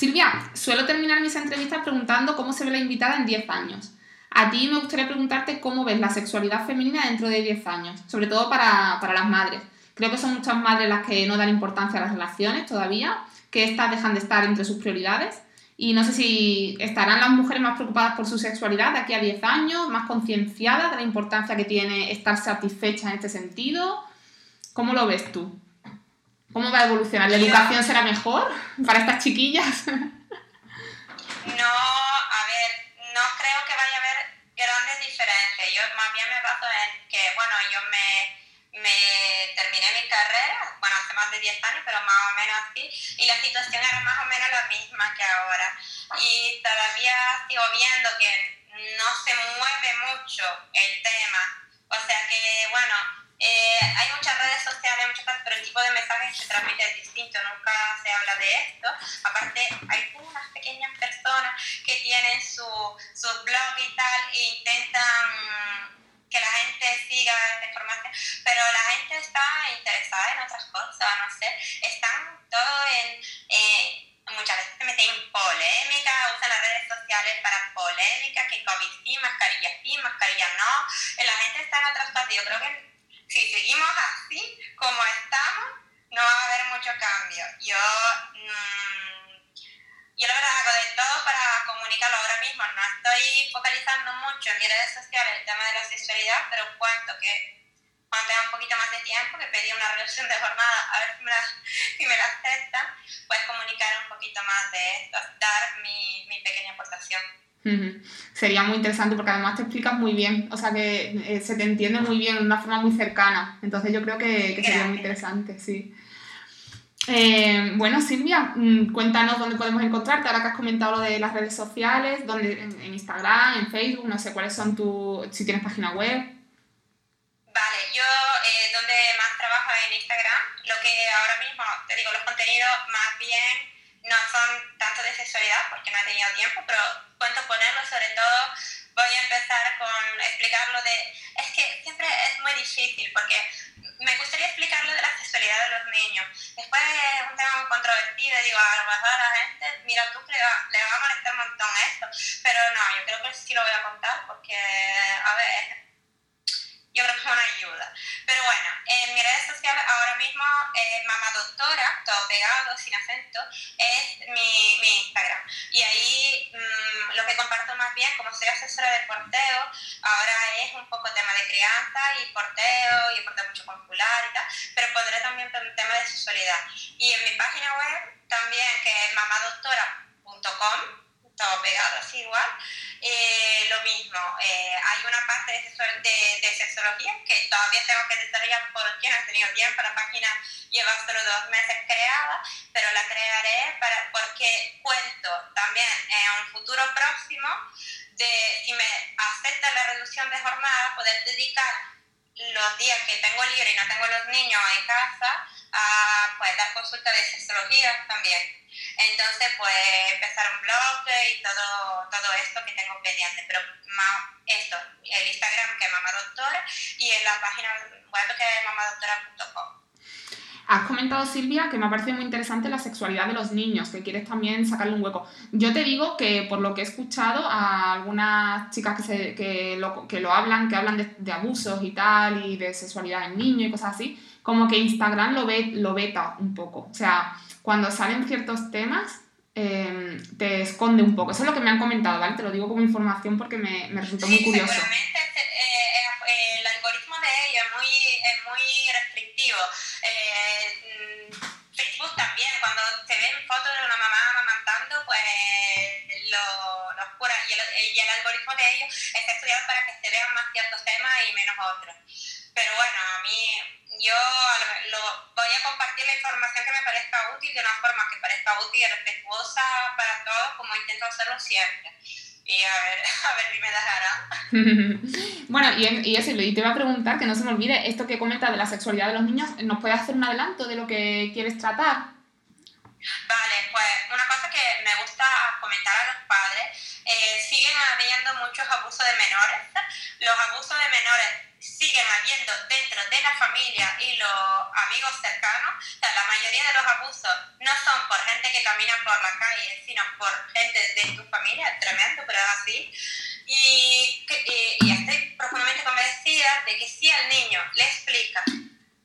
Silvia, suelo terminar mis entrevistas preguntando cómo se ve la invitada en 10 años. A ti me gustaría preguntarte cómo ves la sexualidad femenina dentro de 10 años, sobre todo para, para las madres. Creo que son muchas madres las que no dan importancia a las relaciones todavía, que éstas dejan de estar entre sus prioridades. Y no sé si estarán las mujeres más preocupadas por su sexualidad de aquí a 10 años, más concienciadas de la importancia que tiene estar satisfechas en este sentido. ¿Cómo lo ves tú? ¿Cómo va a evolucionar? ¿La educación será mejor para estas chiquillas? No, a ver, no creo que vaya a haber grandes diferencias. Yo más bien me baso en que, bueno, yo me, me terminé mi carrera, bueno, hace más de 10 años, pero más o menos así, y la situación era más o menos la misma que ahora. Y todavía sigo viendo que no se mueve mucho el tema. O sea que, bueno, eh, hay muchas redes sociales, muchas cosas, pero el tipo de mensaje que se transmite es distinto, nunca se habla de esto. Aparte, hay unas pequeñas personas que tienen su, su blog y tal e intentan que la gente siga esta información, pero la gente está interesada en otras cosas, no sé, están todo en... Eh, muchas veces se meten en polémica, usan las redes sociales para polémica, que COVID sí, mascarilla sí, mascarilla no. La gente está en otras cosas. Yo creo que si seguimos así como estamos, no va a haber mucho cambio. Yo, mmm, yo la verdad hago de todo para comunicarlo ahora mismo. No estoy focalizando mucho en mis redes sociales el tema de la sexualidad, pero cuento que cuando tenga un poquito más de tiempo, que pedí una relación de jornada, a ver si me la, si me la aceptan, pues comunicar un poquito más de esto, dar mi, mi pequeña aportación. Sería muy interesante porque además te explicas muy bien, o sea que eh, se te entiende muy bien, de una forma muy cercana. Entonces yo creo que, sería muy interesante, sí. Eh, bueno, Silvia, mm, cuéntanos dónde podemos encontrarte, ahora que has comentado lo de las redes sociales, dónde, en, Instagram, en Facebook, no sé cuáles son tus, si tienes página web. Vale, yo eh, donde más trabajo en Instagram, lo que ahora mismo, te digo, los contenidos más bien no son tanto de sexualidad porque no he tenido tiempo, pero cuento ponerlo, sobre todo voy a empezar con explicarlo de... Es que siempre es muy difícil porque me gustaría explicarlo de la sexualidad de los niños. Después es un tema muy controvertido, digo, a lo la gente, mira tú que le va a molestar un montón esto, pero no, yo creo que sí lo voy a contar porque, a ver, yo creo que una ayuda. Pero bueno, en mis redes sociales ahora mismo, eh, Mamá Doctora, todo pegado, sin acento, es mi, mi Instagram. Y ahí mmm, lo que comparto más bien, como soy asesora de porteo, ahora es un poco tema de crianza y porteo, y porteo mucho popular y tal, pero pondré también tema de sexualidad. Y en mi página web también, que es mamadoctora.com, todo pegado así igual. Eh, lo mismo, eh, hay una parte de, de, de, sexología que todavía tengo que desarrollar porque no he tenido tiempo, la página lleva solo dos meses creada, pero la crearé para, porque cuento también en un futuro próximo de si me acepta la reducción de jornada, poder dedicar los días que tengo libre y no tengo los niños en casa a pues, dar consulta de sexología también. Entonces, pues empezar un blog y todo, todo esto que tengo pendiente, pero más esto, el Instagram que es Mamá Doctora y en la página web que es mamadoctora.com. Has comentado, Silvia, que me ha parecido muy interesante la sexualidad de los niños, que quieres también sacarle un hueco. Yo te digo que, por lo que he escuchado, a algunas chicas que, se, que, lo, que lo hablan, que hablan de, de, abusos y tal, y de sexualidad en niños y cosas así, como que Instagram lo, ve, lo veta un poco. O sea, cuando salen ciertos temas, eh, te esconde un poco. Eso es lo que me han comentado, ¿vale? Te lo digo como información porque me, me resultó muy curioso. Seguramente eh, el algoritmo de ellos es muy, es muy restrictivo. Eh, Facebook también, cuando se ven fotos de una mamá amamantando, pues lo, lo oscura. Y el, y el algoritmo de ellos está estudiado para que se vean más ciertos temas y menos otros. Pero bueno, a mí yo lo, voy a compartir la información que me parezca útil de una forma que parezca útil y respetuosa para todos, como intento hacerlo siempre. Y a ver, a ver si me dejará. bueno, y, y eso, y te iba a preguntar, que no se me olvide, esto que comenta de la sexualidad de los niños, ¿nos puede hacer un adelanto de lo que quieres tratar? Vale, pues una cosa que me gusta comentar a los padres, eh, siguen habiendo muchos abusos de menores. Los abusos de menores siguen habiendo dentro de la familia y los amigos cercanos. O sea, la mayoría de los abusos no son por gente que camina por la calle, sino por gente de tu familia, tremendo, pero es así. Y, y estoy profundamente convencida de que si al niño le explica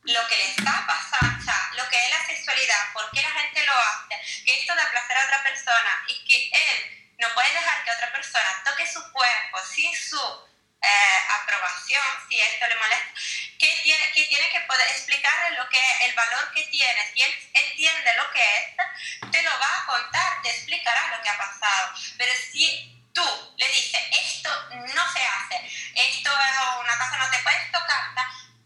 lo que le está pasando, o sea, lo que es la sexualidad, por qué la gente lo hace, que esto da placer a otra persona y que él no puede dejar que otra persona toque su cuerpo sin su eh, aprobación, si esto le molesta, que tiene, que tiene que poder explicarle lo que el valor que tiene. Si él entiende lo que es, te lo va a contar, te explicará lo que ha pasado. Pero si tú le dices, esto no se hace, esto es una cosa, no te puedes tocar,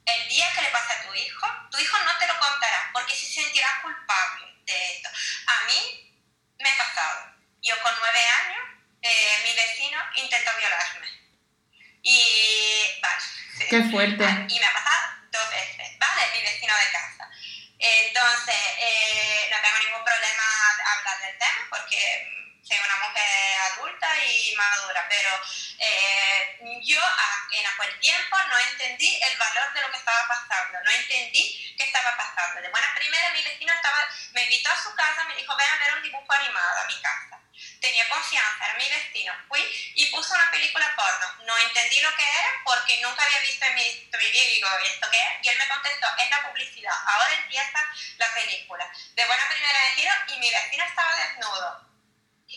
el día que le pase a tu hijo, tu hijo no te lo contará porque se sentirá culpable de esto. A mí me ha pasado. Yo con nueve años, eh, mi vecino intentó violarme y vale. Qué fuerte. Y me ha pasado dos veces, ¿vale? Mi vecino de casa. Entonces, eh, no tengo ningún problema hablar del tema porque soy una mujer adulta y madura, pero eh, yo en aquel tiempo no entendí el valor de lo que estaba pasando, no entendí qué estaba pasando. De buena primera, mi vecino estaba, me invitó a su casa, me dijo, ven a ver un dibujo animado a mi casa tenía confianza, era mi destino. Fui y puse una película porno. No entendí lo que era porque nunca había visto en mi, mi vida y ¿esto qué es? Y él me contestó, es la publicidad. Ahora empieza la película. De buena primera giro y mi vecino estaba desnudo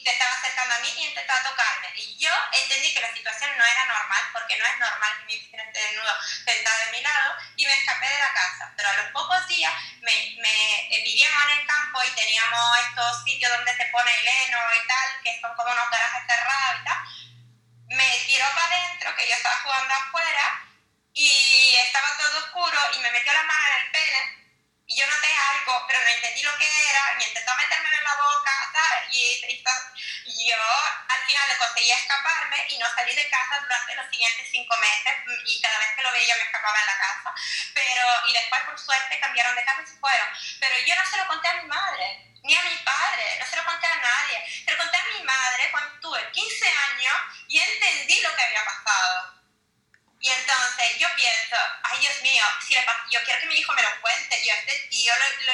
se estaba acercando a mí y intentaba tocarme. Y yo entendí que la situación no era normal, porque no es normal que mi vecino esté desnudo sentado de mi lado, y me escapé de la casa. Pero a los pocos días me, me eh, vivíamos en el campo y teníamos estos sitios donde se pone el heno y tal, que son como unos garajes cerrados y tal. Me tiró para adentro, que yo estaba jugando afuera, y estaba todo oscuro, y me metió la mano en el pene y yo noté algo, pero no entendí lo que era, y intentó meterme en la boca, Y, yo al final conseguí escaparme y no salí de casa durante los siguientes cinco meses, y cada vez que lo veía me escapaba en la casa, pero, y después por suerte cambiaron de casa y se fueron. Pero yo no se lo conté a mi madre, ni a mi padre, no se lo conté a nadie, se lo conté a mi madre cuando tuve 15 años y entendí lo que había pasado. Y entonces yo pienso, ay Dios mío, si yo quiero que mi hijo me lo cuente, yo este tío lo,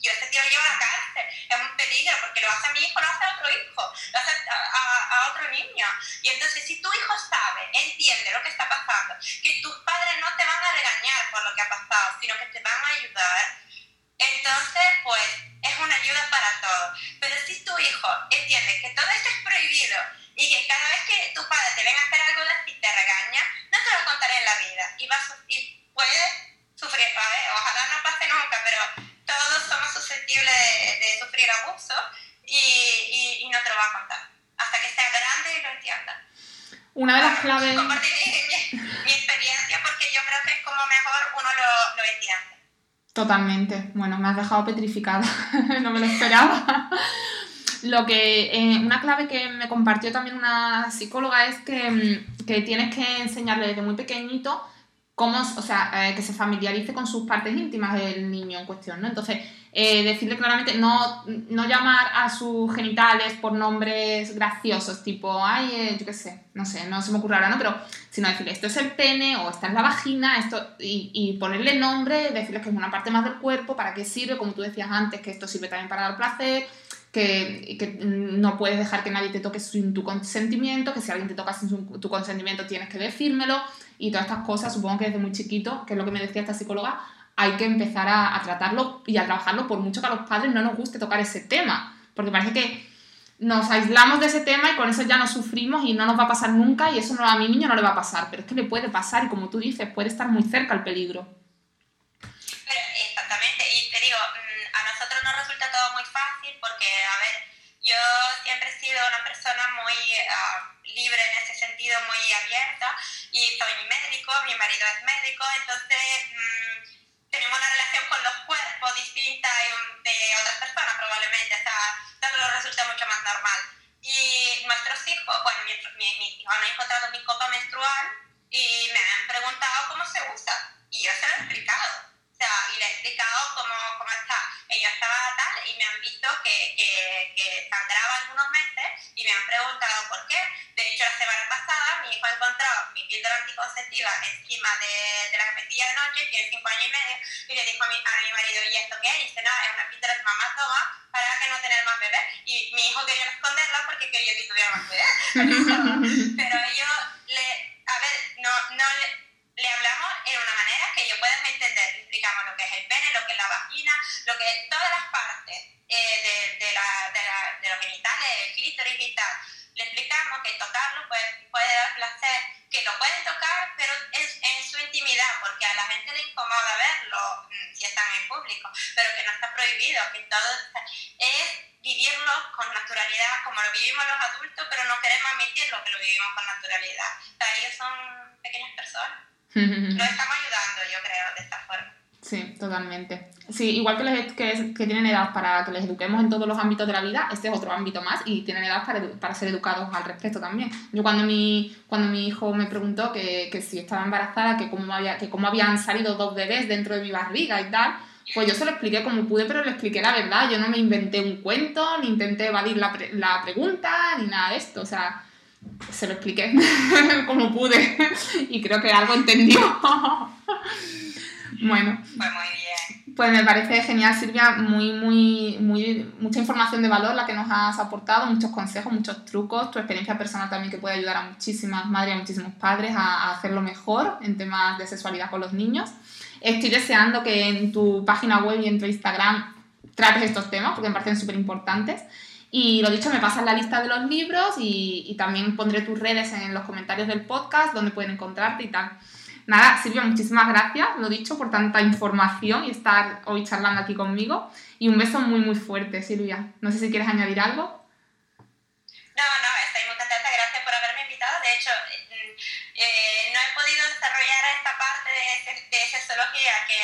yo este tío lo llevo a la cárcel, es un peligro, porque lo hace a mi hijo, lo hace a otro hijo, lo hace a, a, otro niño. Y entonces si tu hijo sabe, entiende lo que está pasando, que tus padres no te van a regañar por lo que ha pasado, sino que te van a ayudar, entonces pues es una ayuda para todos. Pero si tu hijo entiende que todo esto es prohibido y que cada vez que tu padre te venga a hacer algo de así te regaña, no te lo contaré en la vida y, vas, y puede sufrir, ojalá no pase nunca, pero todos somos susceptibles de, sufrir abuso y, y, no te lo va a contar hasta que sea grande y lo entienda. Una de las claves... Compartir mi, mi, experiencia porque yo creo que es como mejor uno lo, lo entiende. Totalmente. Bueno, me has dejado petrificada. no me lo esperaba. Lo que, eh, una clave que me compartió también una psicóloga es que, mm, que tienes que enseñarle desde muy pequeñito cómo, o sea, eh, que se familiarice con sus partes íntimas del niño en cuestión, ¿no? Entonces, eh, decirle claramente, no, no llamar a sus genitales por nombres graciosos, tipo, ay, yo qué sé, no sé, no se me ocurre ahora, ¿no? Pero, sino decirle, esto es el pene o esta es la vagina, esto, y, y ponerle nombre, decirles que es una parte más del cuerpo, para qué sirve, como tú decías antes, que esto sirve también para dar placer, que, no puedes dejar que nadie te toque sin tu consentimiento, que si alguien te toca sin tu consentimiento tienes que decírmelo y todas estas cosas, supongo que desde muy chiquito, que es lo que me decía esta psicóloga, hay que empezar a, tratarlo y a trabajarlo por mucho que a los padres no nos guste tocar ese tema, porque parece que nos aislamos de ese tema y con eso ya no sufrimos y no nos va a pasar nunca y eso no, a mi niño no le va a pasar, pero es que le puede pasar y como tú dices, puede estar muy cerca el peligro. Exactamente, y te digo, nos resulta todo muy fácil porque, a ver, yo siempre he sido una persona muy uh, libre en ese sentido, muy abierta, y soy médico, mi marido es médico, entonces mmm, tenemos una relación con los cuerpos distinta de otras personas probablemente, o sea, todo nos resulta mucho más normal. Y nuestros hijos, bueno, mi, mi, mis hijos han encontrado mi copa menstrual y me han preguntado cómo se usa, y yo se lo he explicado estaba tal y me han visto que, que, que sangraba algunos meses y me han preguntado por qué. De hecho, la semana pasada mi hijo encontrado mi píldora anticonceptiva encima de, de la capetilla de noche, tiene cinco años y medio, y le dijo a mi, a mi marido, ¿y esto qué? Y dice, no, es una píldora que mamá toma para que no tener más bebés. Y mi hijo quería esconderla porque quería que tuviera más bebés. Pero yo le, a ver, no, no le, le hablamos en una manera que ellos puedan entender, le explicamos lo que es el pene, lo que es la vagina, todas las partes eh, de, de, la, de, la, de los genitales, el clítoris y tal. Le explicamos que tocarlo puede, puede dar placer, que lo pueden tocar, pero es en su intimidad, porque a la gente le incomoda verlo mm, si están en público, pero que no está prohibido, que todo es vivirlo con naturalidad, como lo vivimos los adultos, pero no queremos admitirlo que lo vivimos con naturalidad. O sea, ellos son pequeñas personas. Nos estamos ayudando, yo creo, de esta forma. Sí, totalmente. Sí, igual que, les, que, tienen edad para que les eduquemos en todos los ámbitos de la vida, este es otro ámbito más y tienen edad para, para ser educados al respecto también. Yo cuando mi, cuando mi hijo me preguntó que, que si estaba embarazada, que cómo, había, que cómo habían salido dos bebés dentro de mi barriga y tal, pues yo se lo expliqué como pude, pero le expliqué la verdad. Yo no me inventé un cuento, ni intenté evadir la, pre la pregunta, ni nada de esto. O sea, se lo expliqué como pude y creo que algo entendió. bueno. Pues muy. Pues me parece genial, Silvia, muy, muy, muy, mucha información de valor la que nos has aportado, muchos consejos, muchos trucos, tu experiencia personal también que puede ayudar a muchísimas madres a muchísimos padres a, a hacerlo mejor en temas de sexualidad con los niños. Estoy deseando que en tu página web y en tu Instagram trates estos temas porque me parecen súper importantes. Y lo dicho, me pasas la lista de los libros y, y, también pondré tus redes en los comentarios del podcast donde pueden encontrarte y tal. Nada, Silvia, muchísimas gracias, lo dicho, por tanta información y estar hoy charlando aquí conmigo. Y un beso muy, muy fuerte, Silvia. No sé si quieres añadir algo. No, no, estoy muy contenta, gracias por haberme invitado. De hecho, eh, de, sexología que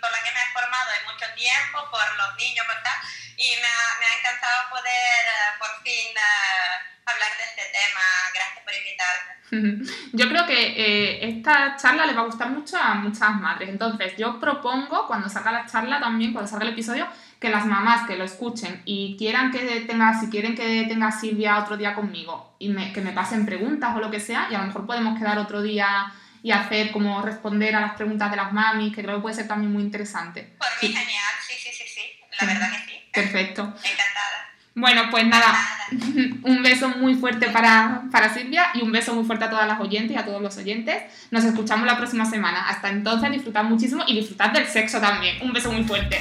por la que me he formado en mucho tiempo, por los niños, por tal, y me ha, me ha encantado poder uh, por fin uh, hablar de este tema. Gracias por invitarme. Yo creo que eh, esta charla le va a gustar mucho a muchas madres. Entonces, yo propongo, cuando salga la charla también, cuando salga el episodio, que las mamás que lo escuchen y quieran que tenga, si quieren que tenga Silvia otro día conmigo y me, que me pasen preguntas o lo que sea, y a lo mejor podemos quedar otro día y hacer como responder a las preguntas de las mamis, que creo que puede ser también muy interesante. Por mí, sí. genial, sí, sí, sí, sí, la verdad que sí. Perfecto. Encantada. Bueno, pues nada, un beso muy fuerte para, para Silvia y un beso muy fuerte a todas las oyentes y a todos los oyentes. Nos escuchamos la próxima semana. Hasta entonces, disfrutad muchísimo y disfrutad del sexo también. Un beso muy fuerte.